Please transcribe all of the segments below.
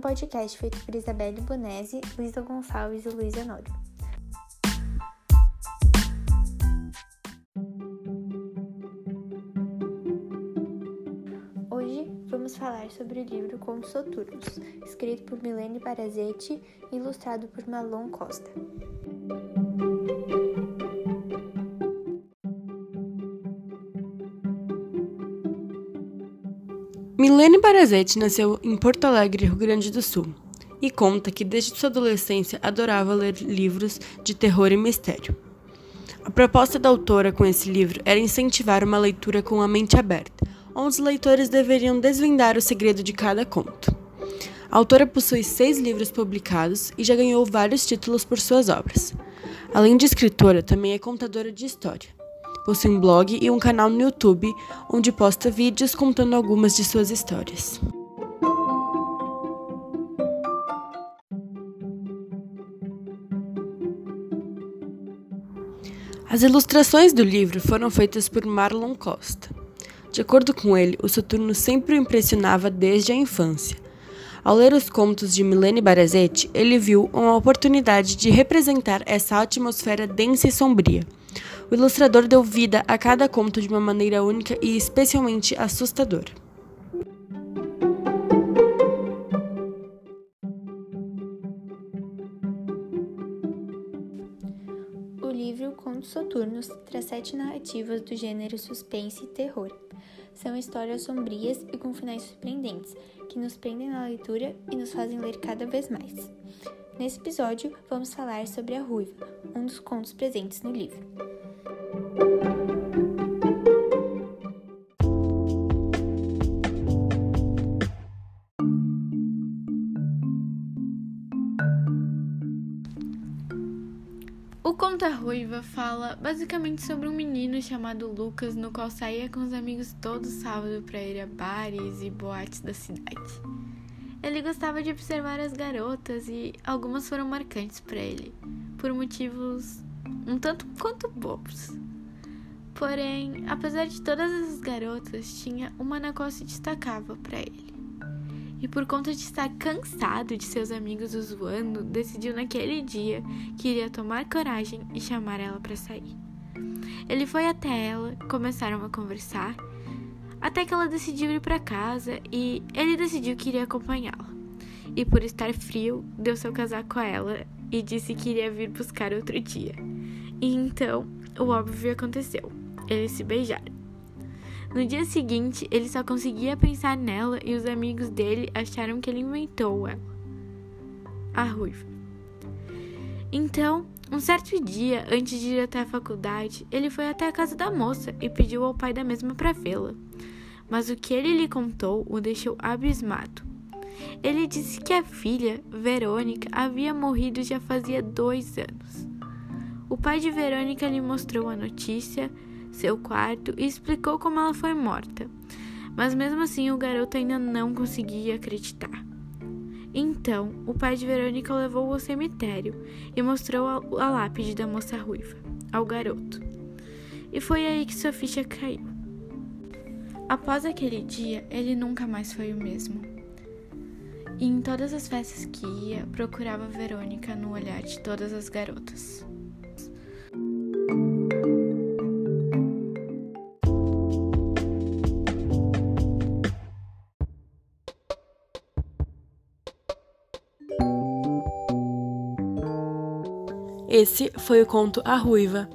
um podcast feito por Isabelle Bonese, Luísa Gonçalves e Luísa Nório. Hoje vamos falar sobre o livro Contos Soturnos, escrito por Milene Parazetti e ilustrado por Malon Costa. Milene Barazetti nasceu em Porto Alegre, Rio Grande do Sul, e conta que desde sua adolescência adorava ler livros de terror e mistério. A proposta da autora com esse livro era incentivar uma leitura com a mente aberta, onde os leitores deveriam desvendar o segredo de cada conto. A autora possui seis livros publicados e já ganhou vários títulos por suas obras. Além de escritora, também é contadora de história possui um blog e um canal no YouTube onde posta vídeos contando algumas de suas histórias. As ilustrações do livro foram feitas por Marlon Costa. De acordo com ele, o Soturno sempre o impressionava desde a infância. Ao ler os contos de Milene Barazetti, ele viu uma oportunidade de representar essa atmosfera densa e sombria. O ilustrador deu vida a cada conto de uma maneira única e especialmente assustadora. O livro Contos Soturnos traz sete narrativas do gênero suspense e terror. São histórias sombrias e com finais surpreendentes, que nos prendem na leitura e nos fazem ler cada vez mais. Nesse episódio, vamos falar sobre A Ruiva, um dos contos presentes no livro. O Conta Ruiva fala basicamente sobre um menino chamado Lucas, no qual saía com os amigos todo sábado para ir a bares e boates da cidade. Ele gostava de observar as garotas e algumas foram marcantes para ele, por motivos um tanto quanto bobos. Porém, apesar de todas essas garotas, tinha uma na qual se destacava para ele. E por conta de estar cansado de seus amigos o zoando, decidiu naquele dia que iria tomar coragem e chamar ela para sair. Ele foi até ela, começaram a conversar, até que ela decidiu ir para casa e ele decidiu que iria acompanhá-la. E por estar frio, deu seu casaco a ela e disse que iria vir buscar outro dia. E então, o óbvio aconteceu. Eles se beijaram. No dia seguinte, ele só conseguia pensar nela e os amigos dele acharam que ele inventou ela. A ruiva. Então, um certo dia, antes de ir até a faculdade, ele foi até a casa da moça e pediu ao pai da mesma para vê-la. Mas o que ele lhe contou o deixou abismado. Ele disse que a filha, Verônica, havia morrido já fazia dois anos. O pai de Verônica lhe mostrou a notícia, seu quarto e explicou como ela foi morta. Mas mesmo assim o garoto ainda não conseguia acreditar. Então, o pai de Verônica levou ao cemitério e mostrou a, a lápide da moça ruiva ao garoto. E foi aí que sua ficha caiu. Após aquele dia, ele nunca mais foi o mesmo. E em todas as festas que ia, procurava Verônica no olhar de todas as garotas. Esse foi o conto A Ruiva.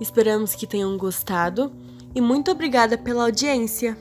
Esperamos que tenham gostado e muito obrigada pela audiência.